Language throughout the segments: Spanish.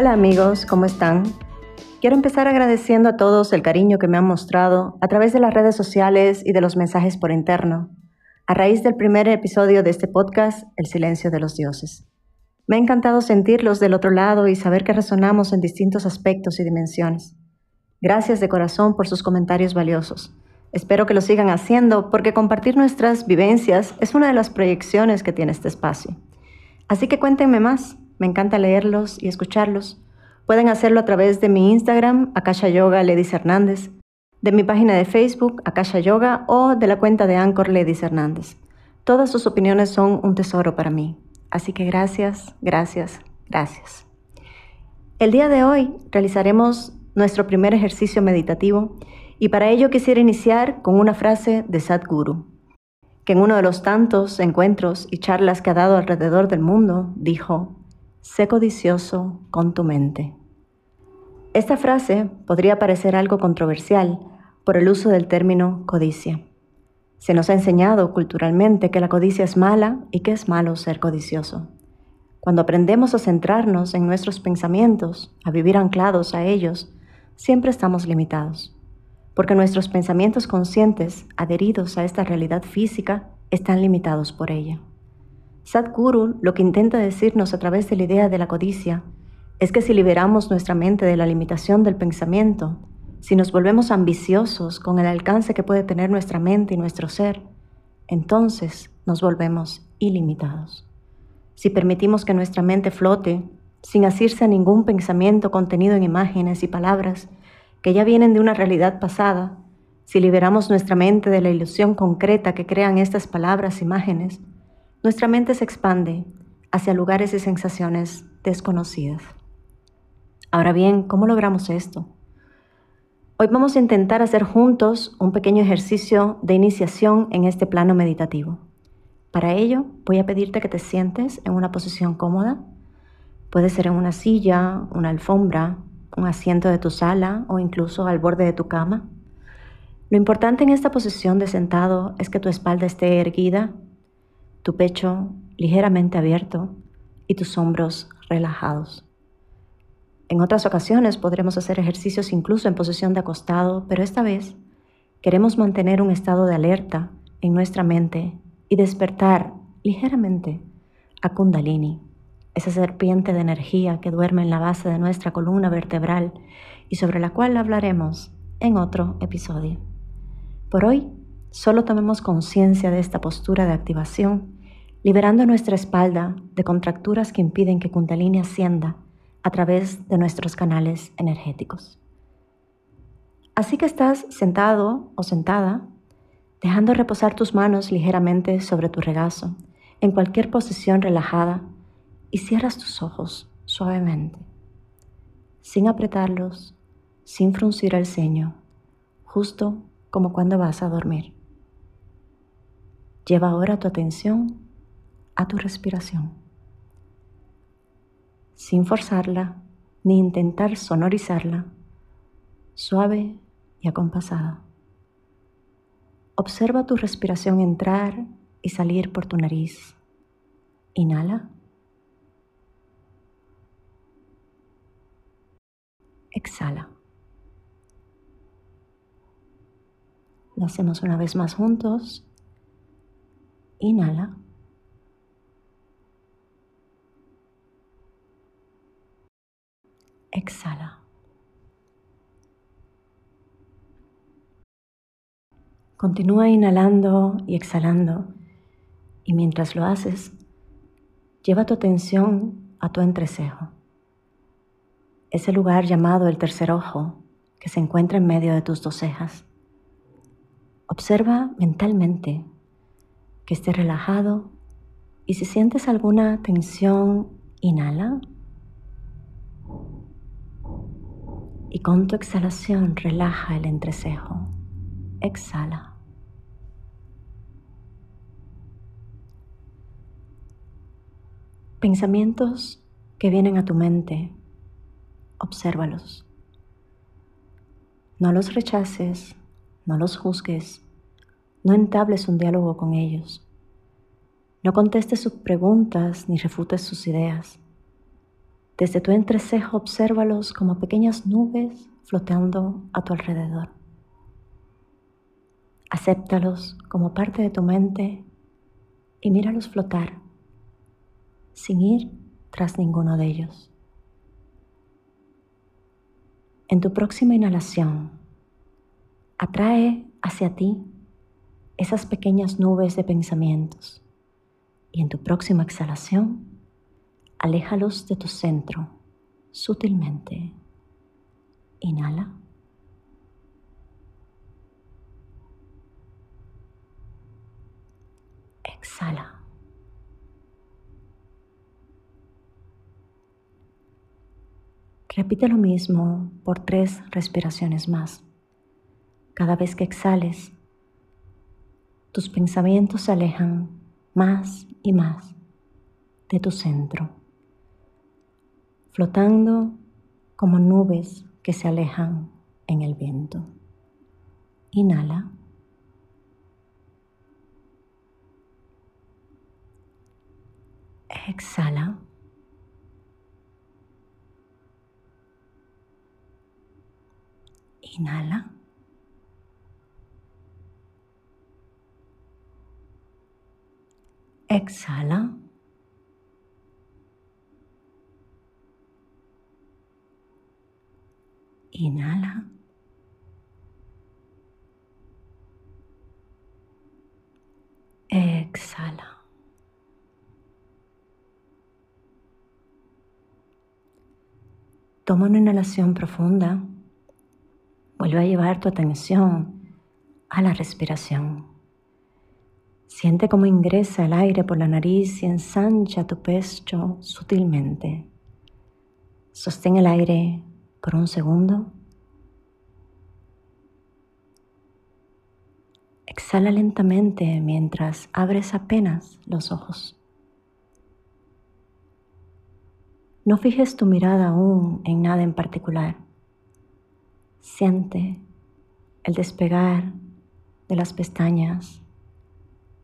Hola amigos, ¿cómo están? Quiero empezar agradeciendo a todos el cariño que me han mostrado a través de las redes sociales y de los mensajes por interno, a raíz del primer episodio de este podcast, El silencio de los dioses. Me ha encantado sentirlos del otro lado y saber que resonamos en distintos aspectos y dimensiones. Gracias de corazón por sus comentarios valiosos. Espero que lo sigan haciendo porque compartir nuestras vivencias es una de las proyecciones que tiene este espacio. Así que cuéntenme más, me encanta leerlos y escucharlos. Pueden hacerlo a través de mi Instagram, Akasha Yoga Ledis Hernández, de mi página de Facebook, Akasha Yoga, o de la cuenta de Anchor Ledis Hernández. Todas sus opiniones son un tesoro para mí. Así que gracias, gracias, gracias. El día de hoy realizaremos nuestro primer ejercicio meditativo y para ello quisiera iniciar con una frase de Sadhguru, que en uno de los tantos encuentros y charlas que ha dado alrededor del mundo dijo, sé codicioso con tu mente. Esta frase podría parecer algo controversial por el uso del término codicia. Se nos ha enseñado culturalmente que la codicia es mala y que es malo ser codicioso. Cuando aprendemos a centrarnos en nuestros pensamientos, a vivir anclados a ellos, siempre estamos limitados, porque nuestros pensamientos conscientes, adheridos a esta realidad física, están limitados por ella. Sadhguru lo que intenta decirnos a través de la idea de la codicia es que si liberamos nuestra mente de la limitación del pensamiento, si nos volvemos ambiciosos con el alcance que puede tener nuestra mente y nuestro ser, entonces nos volvemos ilimitados. Si permitimos que nuestra mente flote sin asirse a ningún pensamiento contenido en imágenes y palabras que ya vienen de una realidad pasada, si liberamos nuestra mente de la ilusión concreta que crean estas palabras, imágenes, nuestra mente se expande hacia lugares y sensaciones desconocidas. Ahora bien, ¿cómo logramos esto? Hoy vamos a intentar hacer juntos un pequeño ejercicio de iniciación en este plano meditativo. Para ello, voy a pedirte que te sientes en una posición cómoda. Puede ser en una silla, una alfombra, un asiento de tu sala o incluso al borde de tu cama. Lo importante en esta posición de sentado es que tu espalda esté erguida, tu pecho ligeramente abierto y tus hombros relajados. En otras ocasiones podremos hacer ejercicios incluso en posición de acostado, pero esta vez queremos mantener un estado de alerta en nuestra mente y despertar ligeramente a Kundalini, esa serpiente de energía que duerme en la base de nuestra columna vertebral y sobre la cual hablaremos en otro episodio. Por hoy, solo tomemos conciencia de esta postura de activación, liberando nuestra espalda de contracturas que impiden que Kundalini ascienda a través de nuestros canales energéticos. Así que estás sentado o sentada, dejando reposar tus manos ligeramente sobre tu regazo, en cualquier posición relajada, y cierras tus ojos suavemente, sin apretarlos, sin fruncir el ceño, justo como cuando vas a dormir. Lleva ahora tu atención a tu respiración sin forzarla ni intentar sonorizarla, suave y acompasada. Observa tu respiración entrar y salir por tu nariz. Inhala. Exhala. Lo hacemos una vez más juntos. Inhala. exhala. Continúa inhalando y exhalando y mientras lo haces, lleva tu atención a tu entrecejo, ese lugar llamado el tercer ojo que se encuentra en medio de tus dos cejas. Observa mentalmente que esté relajado y si sientes alguna tensión, inhala y con tu exhalación relaja el entrecejo. Exhala. Pensamientos que vienen a tu mente, obsérvalos. No los rechaces, no los juzgues, no entables un diálogo con ellos. No contestes sus preguntas ni refutes sus ideas. Desde tu entrecejo obsérvalos como pequeñas nubes flotando a tu alrededor. Acéptalos como parte de tu mente y míralos flotar sin ir tras ninguno de ellos. En tu próxima inhalación, atrae hacia ti esas pequeñas nubes de pensamientos y en tu próxima exhalación, aléjalos de tu centro sutilmente. Inhala. Exhala. Repite lo mismo por tres respiraciones más. Cada vez que exhales, tus pensamientos se alejan más y más de tu centro, flotando como nubes que se alejan en el viento. Inhala. Exhala. Inhala. Exhala. Inhala. Exhala. Toma una inhalación profunda. Vuelve a llevar tu atención a la respiración. Siente cómo ingresa el aire por la nariz y ensancha tu pecho sutilmente. Sostén el aire por un segundo. Exhala lentamente mientras abres apenas los ojos. No fijes tu mirada aún en nada en particular. Siente el despegar de las pestañas.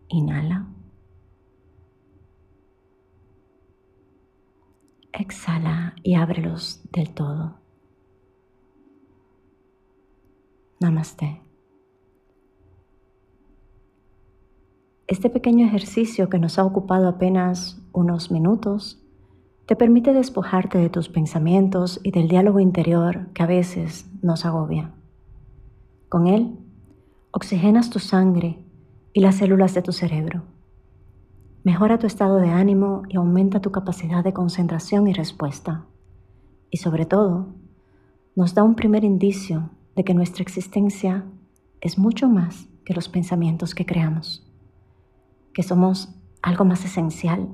Inhala. Exhala y ábrelos del todo. Namaste. Este pequeño ejercicio que nos ha ocupado apenas unos minutos te permite despojarte de tus pensamientos y del diálogo interior que a veces nos agobia. Con él, oxigenas tu sangre y las células de tu cerebro. Mejora tu estado de ánimo y aumenta tu capacidad de concentración y respuesta. Y sobre todo, nos da un primer indicio de que nuestra existencia es mucho más que los pensamientos que creamos, que somos algo más esencial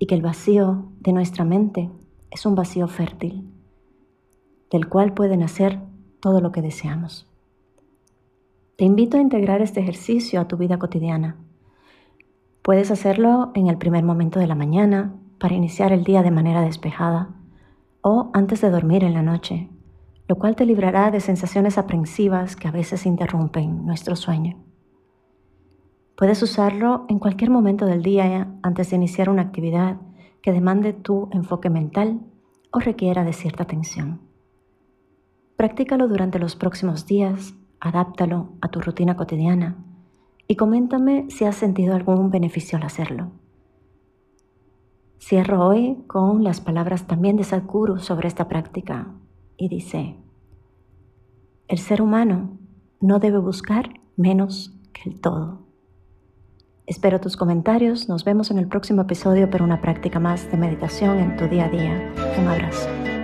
y que el vacío de nuestra mente es un vacío fértil, del cual puede nacer todo lo que deseamos. Te invito a integrar este ejercicio a tu vida cotidiana. Puedes hacerlo en el primer momento de la mañana para iniciar el día de manera despejada o antes de dormir en la noche, lo cual te librará de sensaciones aprensivas que a veces interrumpen nuestro sueño. Puedes usarlo en cualquier momento del día antes de iniciar una actividad que demande tu enfoque mental o requiera de cierta atención. Practícalo durante los próximos días, adáptalo a tu rutina cotidiana y coméntame si has sentido algún beneficio al hacerlo. Cierro hoy con las palabras también de Sadhguru sobre esta práctica y dice, el ser humano no debe buscar menos que el todo. Espero tus comentarios. Nos vemos en el próximo episodio para una práctica más de meditación en tu día a día. Un abrazo.